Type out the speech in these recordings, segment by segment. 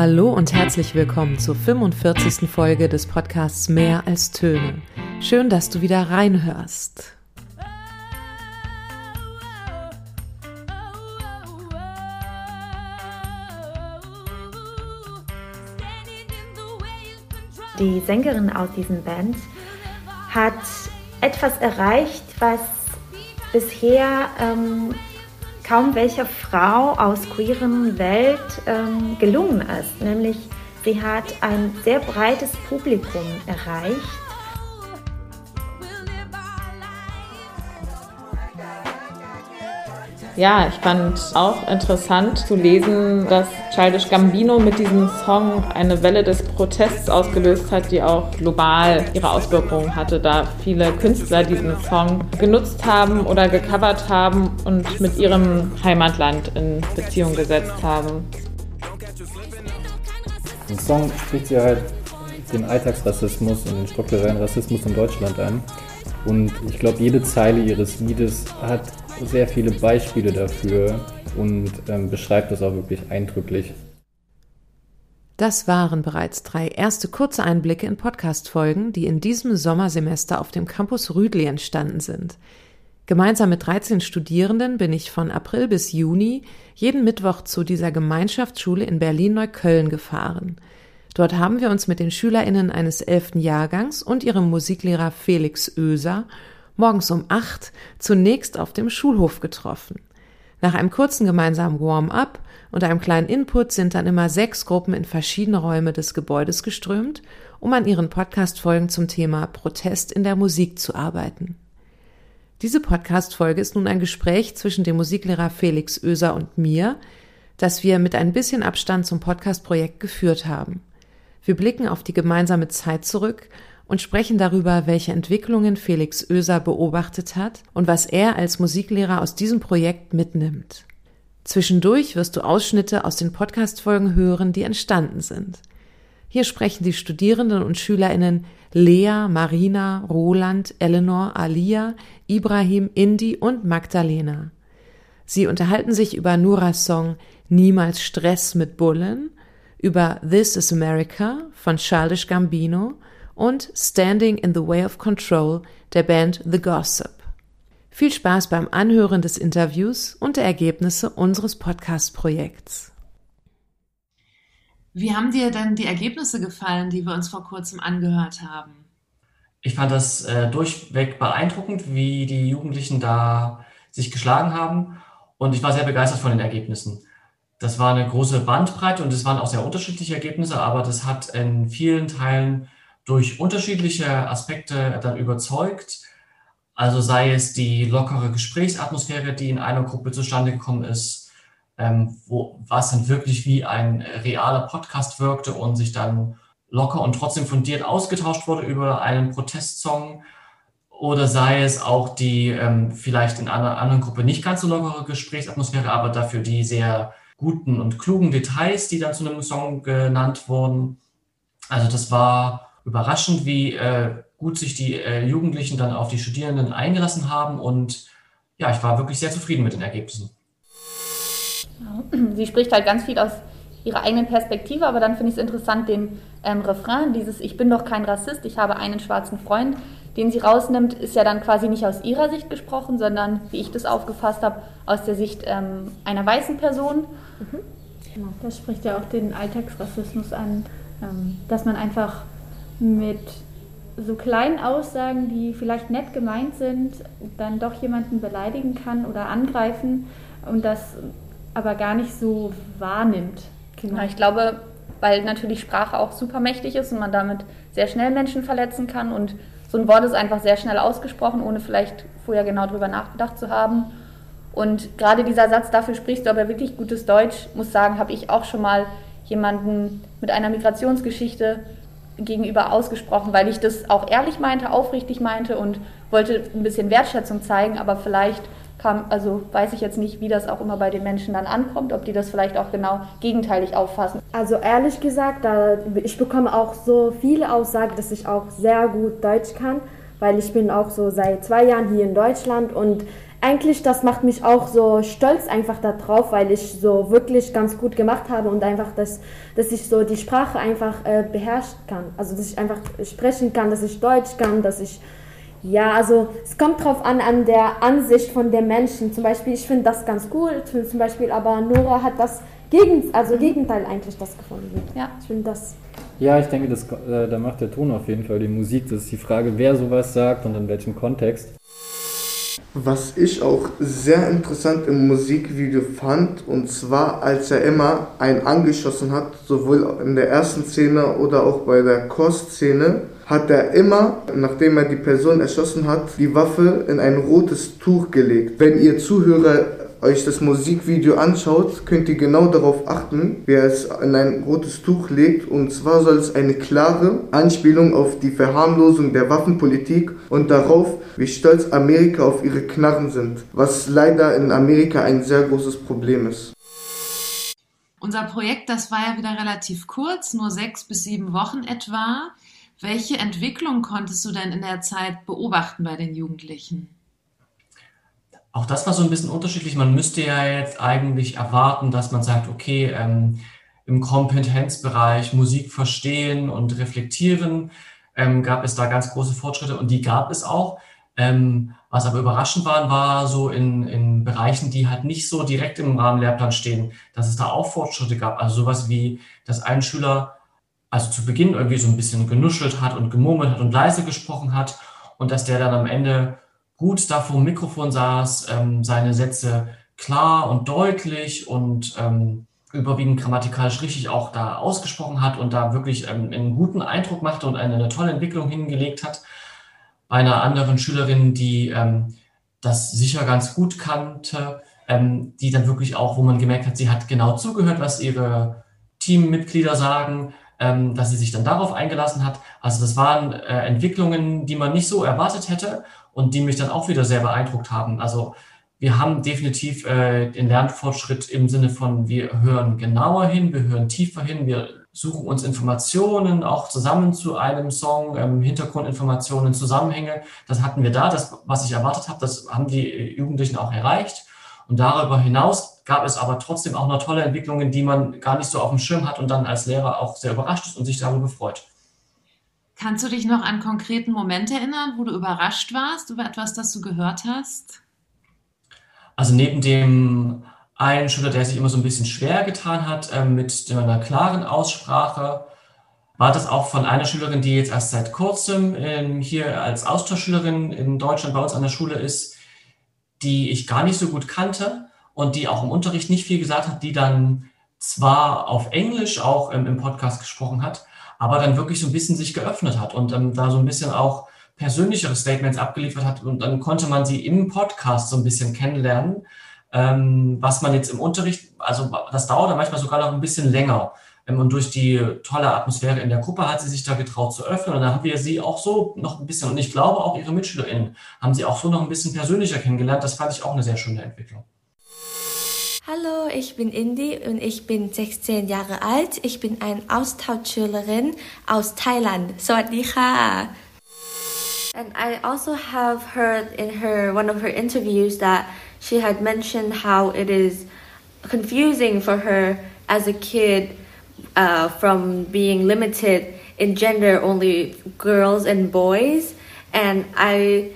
Hallo und herzlich willkommen zur 45. Folge des Podcasts Mehr als Töne. Schön, dass du wieder reinhörst. Die Sängerin aus diesem Band hat etwas erreicht, was bisher ähm, kaum welcher Frau aus queeren Welt ähm, gelungen ist. Nämlich sie hat ein sehr breites Publikum erreicht Ja, ich fand auch interessant zu lesen, dass Childish Gambino mit diesem Song eine Welle des Protests ausgelöst hat, die auch global ihre Auswirkungen hatte, da viele Künstler diesen Song genutzt haben oder gecovert haben und mit ihrem Heimatland in Beziehung gesetzt haben. Im Song spricht sie halt den Alltagsrassismus und den strukturellen Rassismus in Deutschland an. Und ich glaube, jede Zeile ihres Liedes hat sehr viele Beispiele dafür und ähm, beschreibt das auch wirklich eindrücklich. Das waren bereits drei erste kurze Einblicke in Podcast-Folgen, die in diesem Sommersemester auf dem Campus Rüdli entstanden sind. Gemeinsam mit 13 Studierenden bin ich von April bis Juni jeden Mittwoch zu dieser Gemeinschaftsschule in Berlin-Neukölln gefahren. Dort haben wir uns mit den SchülerInnen eines elften Jahrgangs und ihrem Musiklehrer Felix Oeser morgens um acht zunächst auf dem Schulhof getroffen. Nach einem kurzen gemeinsamen Warm-up und einem kleinen Input sind dann immer sechs Gruppen in verschiedene Räume des Gebäudes geströmt, um an ihren Podcast-Folgen zum Thema Protest in der Musik zu arbeiten. Diese Podcast-Folge ist nun ein Gespräch zwischen dem Musiklehrer Felix Oeser und mir, das wir mit ein bisschen Abstand zum Podcast-Projekt geführt haben. Wir blicken auf die gemeinsame Zeit zurück und sprechen darüber, welche Entwicklungen Felix Oeser beobachtet hat und was er als Musiklehrer aus diesem Projekt mitnimmt. Zwischendurch wirst du Ausschnitte aus den Podcast-Folgen hören, die entstanden sind. Hier sprechen die Studierenden und SchülerInnen Lea, Marina, Roland, Eleanor, Alia, Ibrahim, Indi und Magdalena. Sie unterhalten sich über Nuras Song Niemals Stress mit Bullen, über This is America von Childish Gambino und Standing in the Way of Control der Band The Gossip. Viel Spaß beim Anhören des Interviews und der Ergebnisse unseres Podcast-Projekts. Wie haben dir denn die Ergebnisse gefallen, die wir uns vor kurzem angehört haben? Ich fand das äh, durchweg beeindruckend, wie die Jugendlichen da sich geschlagen haben. Und ich war sehr begeistert von den Ergebnissen. Das war eine große Bandbreite und es waren auch sehr unterschiedliche Ergebnisse, aber das hat in vielen Teilen durch unterschiedliche Aspekte dann überzeugt. Also sei es die lockere Gesprächsatmosphäre, die in einer Gruppe zustande gekommen ist, ähm, wo, was dann wirklich wie ein realer Podcast wirkte und sich dann locker und trotzdem fundiert ausgetauscht wurde über einen Protestsong. Oder sei es auch die ähm, vielleicht in einer anderen Gruppe nicht ganz so lockere Gesprächsatmosphäre, aber dafür die sehr guten und klugen Details, die dann zu einem Song genannt wurden. Also das war überraschend, wie äh, gut sich die äh, Jugendlichen dann auf die Studierenden eingelassen haben. Und ja, ich war wirklich sehr zufrieden mit den Ergebnissen. Sie spricht halt ganz viel aus ihrer eigenen Perspektive, aber dann finde ich es interessant, den ähm, Refrain, dieses Ich bin doch kein Rassist, ich habe einen schwarzen Freund, den sie rausnimmt, ist ja dann quasi nicht aus ihrer Sicht gesprochen, sondern, wie ich das aufgefasst habe, aus der Sicht ähm, einer weißen Person. Mhm. Genau, das spricht ja auch den Alltagsrassismus an, ähm, dass man einfach mit so kleinen Aussagen, die vielleicht nett gemeint sind, dann doch jemanden beleidigen kann oder angreifen und das aber gar nicht so wahrnimmt. Genau. Ich glaube, weil natürlich Sprache auch super mächtig ist und man damit sehr schnell Menschen verletzen kann und so ein Wort ist einfach sehr schnell ausgesprochen, ohne vielleicht vorher genau drüber nachgedacht zu haben. Und gerade dieser Satz, dafür sprichst du aber wirklich gutes Deutsch, muss sagen, habe ich auch schon mal jemanden mit einer Migrationsgeschichte gegenüber ausgesprochen, weil ich das auch ehrlich meinte, aufrichtig meinte und wollte ein bisschen Wertschätzung zeigen, aber vielleicht kam, also weiß ich jetzt nicht, wie das auch immer bei den Menschen dann ankommt, ob die das vielleicht auch genau gegenteilig auffassen. Also ehrlich gesagt, da, ich bekomme auch so viele Aussagen, dass ich auch sehr gut Deutsch kann, weil ich bin auch so seit zwei Jahren hier in Deutschland und eigentlich, das macht mich auch so stolz einfach darauf, weil ich so wirklich ganz gut gemacht habe und einfach, dass, dass ich so die Sprache einfach äh, beherrschen kann. Also, dass ich einfach sprechen kann, dass ich Deutsch kann, dass ich ja, also es kommt drauf an, an der Ansicht von den Menschen. Zum Beispiel, ich finde das ganz cool, zum Beispiel, aber Nora hat das Gegen, also Gegenteil eigentlich das gefunden. Ja, ich finde das. Ja, ich denke, das, äh, da macht der Ton auf jeden Fall die Musik. Das ist die Frage, wer sowas sagt und in welchem Kontext. Was ich auch sehr interessant im Musikvideo fand, und zwar als er immer einen angeschossen hat, sowohl in der ersten Szene oder auch bei der Chorszene, hat er immer, nachdem er die Person erschossen hat, die Waffe in ein rotes Tuch gelegt. Wenn ihr Zuhörer euch das Musikvideo anschaut, könnt ihr genau darauf achten, wie er es in ein rotes Tuch legt. Und zwar soll es eine klare Anspielung auf die Verharmlosung der Waffenpolitik und darauf, wie stolz Amerika auf ihre Knarren sind, was leider in Amerika ein sehr großes Problem ist. Unser Projekt, das war ja wieder relativ kurz, nur sechs bis sieben Wochen etwa. Welche Entwicklung konntest du denn in der Zeit beobachten bei den Jugendlichen? Auch das war so ein bisschen unterschiedlich. Man müsste ja jetzt eigentlich erwarten, dass man sagt, okay, ähm, im Kompetenzbereich Musik verstehen und reflektieren ähm, gab es da ganz große Fortschritte und die gab es auch. Ähm, was aber überraschend war, war so in, in Bereichen, die halt nicht so direkt im Rahmenlehrplan stehen, dass es da auch Fortschritte gab. Also sowas wie, dass ein Schüler also zu Beginn irgendwie so ein bisschen genuschelt hat und gemurmelt hat und leise gesprochen hat und dass der dann am Ende gut da vor dem Mikrofon saß, ähm, seine Sätze klar und deutlich und ähm, überwiegend grammatikalisch richtig auch da ausgesprochen hat und da wirklich ähm, einen guten Eindruck machte und eine, eine, tolle Entwicklung hingelegt hat. Bei einer anderen Schülerin, die ähm, das sicher ganz gut kannte, ähm, die dann wirklich auch, wo man gemerkt hat, sie hat genau zugehört, was ihre Teammitglieder sagen, ähm, dass sie sich dann darauf eingelassen hat. Also das waren äh, Entwicklungen, die man nicht so erwartet hätte und die mich dann auch wieder sehr beeindruckt haben. Also wir haben definitiv äh, den Lernfortschritt im Sinne von, wir hören genauer hin, wir hören tiefer hin, wir suchen uns Informationen auch zusammen zu einem Song, ähm, Hintergrundinformationen, Zusammenhänge. Das hatten wir da, das, was ich erwartet habe, das haben die Jugendlichen auch erreicht. Und darüber hinaus gab es aber trotzdem auch noch tolle Entwicklungen, die man gar nicht so auf dem Schirm hat und dann als Lehrer auch sehr überrascht ist und sich darüber freut. Kannst du dich noch an konkreten Momente erinnern, wo du überrascht warst über etwas, das du gehört hast? Also neben dem einen Schüler, der sich immer so ein bisschen schwer getan hat äh, mit einer klaren Aussprache, war das auch von einer Schülerin, die jetzt erst seit kurzem ähm, hier als Austauschschülerin in Deutschland bei uns an der Schule ist, die ich gar nicht so gut kannte und die auch im Unterricht nicht viel gesagt hat, die dann zwar auf Englisch auch ähm, im Podcast gesprochen hat, aber dann wirklich so ein bisschen sich geöffnet hat und ähm, da so ein bisschen auch persönlichere Statements abgeliefert hat und dann konnte man sie im Podcast so ein bisschen kennenlernen, ähm, was man jetzt im Unterricht, also das dauert dann manchmal sogar noch ein bisschen länger. Ähm, und durch die tolle Atmosphäre in der Gruppe hat sie sich da getraut zu öffnen. Und dann haben wir sie auch so noch ein bisschen, und ich glaube auch ihre MitschülerInnen, haben sie auch so noch ein bisschen persönlicher kennengelernt. Das fand ich auch eine sehr schöne Entwicklung. Hallo, ich bin Indy und ich bin 16 Jahre alt. Ich bin eine Austauschschülerin aus Thailand. Sawadika. And I also have heard in her one of her interviews that she had mentioned how it is confusing for her as a kid uh, from being limited in gender only girls and boys and i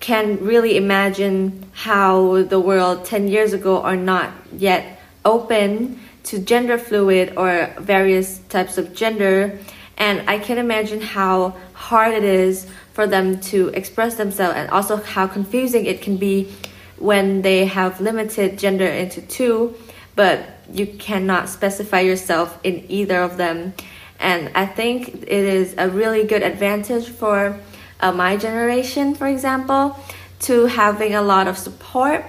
can really imagine how the world 10 years ago are not yet open to gender fluid or various types of gender and i can imagine how hard it is for them to express themselves and also how confusing it can be when they have limited gender into two but you cannot specify yourself in either of them. And I think it is a really good advantage for uh, my generation, for example, to having a lot of support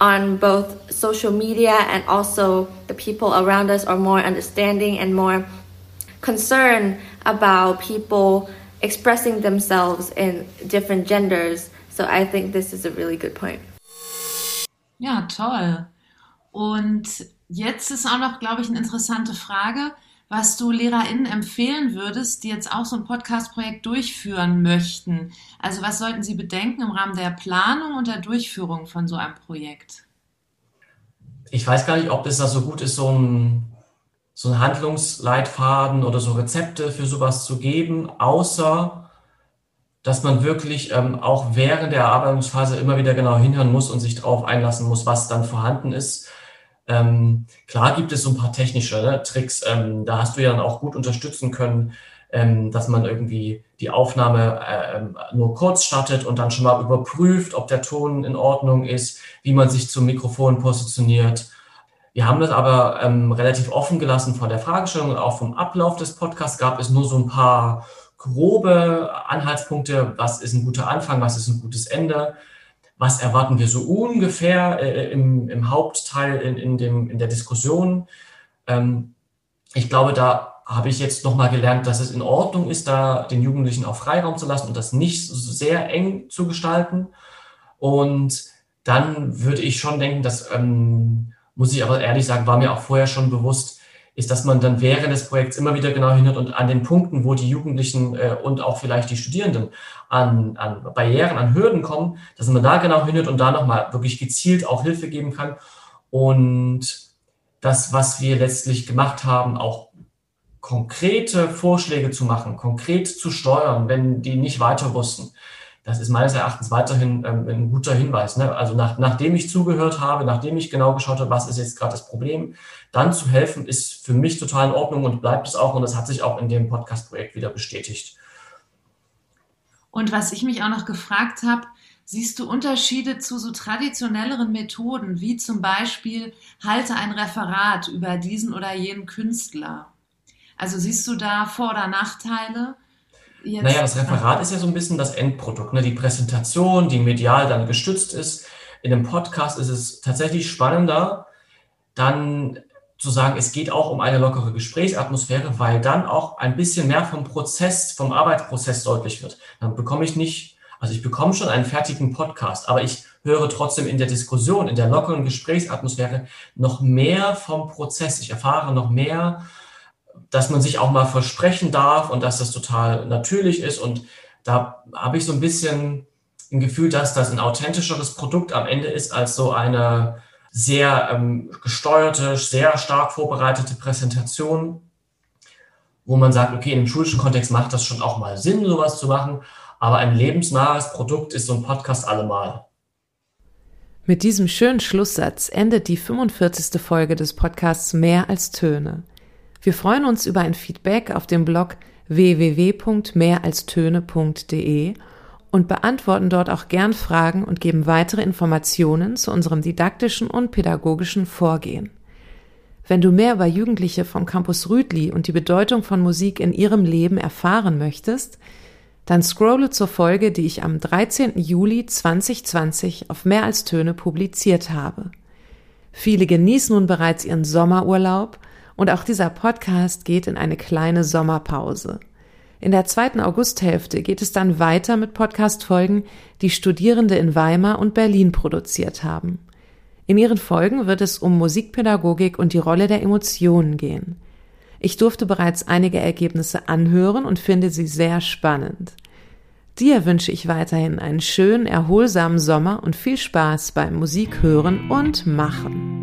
on both social media and also the people around us are more understanding and more concerned about people expressing themselves in different genders. So I think this is a really good point. Ja, toll. Und Jetzt ist auch noch, glaube ich, eine interessante Frage, was du LehrerInnen empfehlen würdest, die jetzt auch so ein Podcast-Projekt durchführen möchten? Also was sollten sie bedenken im Rahmen der Planung und der Durchführung von so einem Projekt? Ich weiß gar nicht, ob es da so gut ist, so ein, so ein Handlungsleitfaden oder so Rezepte für sowas zu geben, außer dass man wirklich ähm, auch während der Erarbeitungsphase immer wieder genau hinhören muss und sich darauf einlassen muss, was dann vorhanden ist ähm, klar gibt es so ein paar technische ne, Tricks. Ähm, da hast du ja dann auch gut unterstützen können, ähm, dass man irgendwie die Aufnahme äh, nur kurz startet und dann schon mal überprüft, ob der Ton in Ordnung ist, wie man sich zum Mikrofon positioniert. Wir haben das aber ähm, relativ offen gelassen von der Fragestellung und auch vom Ablauf des Podcasts gab es nur so ein paar grobe Anhaltspunkte, was ist ein guter Anfang, was ist ein gutes Ende was erwarten wir so ungefähr äh, im, im, Hauptteil in, in, dem, in der Diskussion. Ähm, ich glaube, da habe ich jetzt nochmal gelernt, dass es in Ordnung ist, da den Jugendlichen auch Freiraum zu lassen und das nicht so sehr eng zu gestalten. Und dann würde ich schon denken, das ähm, muss ich aber ehrlich sagen, war mir auch vorher schon bewusst, ist, dass man dann während des Projekts immer wieder genau hinhört und an den Punkten, wo die Jugendlichen äh, und auch vielleicht die Studierenden an, an Barrieren, an Hürden kommen, dass man da genau hinhört und da nochmal wirklich gezielt auch Hilfe geben kann. Und das, was wir letztlich gemacht haben, auch konkrete Vorschläge zu machen, konkret zu steuern, wenn die nicht weiter wussten. Das ist meines Erachtens weiterhin ähm, ein guter Hinweis. Ne? Also nach, nachdem ich zugehört habe, nachdem ich genau geschaut habe, was ist jetzt gerade das Problem, dann zu helfen, ist für mich total in Ordnung und bleibt es auch. Und das hat sich auch in dem Podcast-Projekt wieder bestätigt. Und was ich mich auch noch gefragt habe, siehst du Unterschiede zu so traditionelleren Methoden, wie zum Beispiel halte ein Referat über diesen oder jenen Künstler? Also siehst du da Vor- oder Nachteile? Jetzt naja, das Referat ist ja so ein bisschen das Endprodukt, ne? die Präsentation, die medial dann gestützt ist. In einem Podcast ist es tatsächlich spannender, dann zu sagen, es geht auch um eine lockere Gesprächsatmosphäre, weil dann auch ein bisschen mehr vom Prozess, vom Arbeitsprozess deutlich wird. Dann bekomme ich nicht, also ich bekomme schon einen fertigen Podcast, aber ich höre trotzdem in der Diskussion, in der lockeren Gesprächsatmosphäre noch mehr vom Prozess. Ich erfahre noch mehr dass man sich auch mal versprechen darf und dass das total natürlich ist. Und da habe ich so ein bisschen ein Gefühl, dass das ein authentischeres Produkt am Ende ist als so eine sehr ähm, gesteuerte, sehr stark vorbereitete Präsentation, wo man sagt, okay, im schulischen Kontext macht das schon auch mal Sinn, sowas zu machen, aber ein lebensnahes Produkt ist so ein Podcast allemal. Mit diesem schönen Schlusssatz endet die 45. Folge des Podcasts Mehr als Töne. Wir freuen uns über ein Feedback auf dem Blog www.mehralstöne.de und beantworten dort auch gern Fragen und geben weitere Informationen zu unserem didaktischen und pädagogischen Vorgehen. Wenn du mehr über Jugendliche vom Campus Rüdli und die Bedeutung von Musik in ihrem Leben erfahren möchtest, dann scrolle zur Folge, die ich am 13. Juli 2020 auf Mehr als Töne publiziert habe. Viele genießen nun bereits ihren Sommerurlaub und auch dieser Podcast geht in eine kleine Sommerpause. In der zweiten Augusthälfte geht es dann weiter mit Podcast-Folgen, die Studierende in Weimar und Berlin produziert haben. In ihren Folgen wird es um Musikpädagogik und die Rolle der Emotionen gehen. Ich durfte bereits einige Ergebnisse anhören und finde sie sehr spannend. Dir wünsche ich weiterhin einen schönen, erholsamen Sommer und viel Spaß beim Musik hören und machen.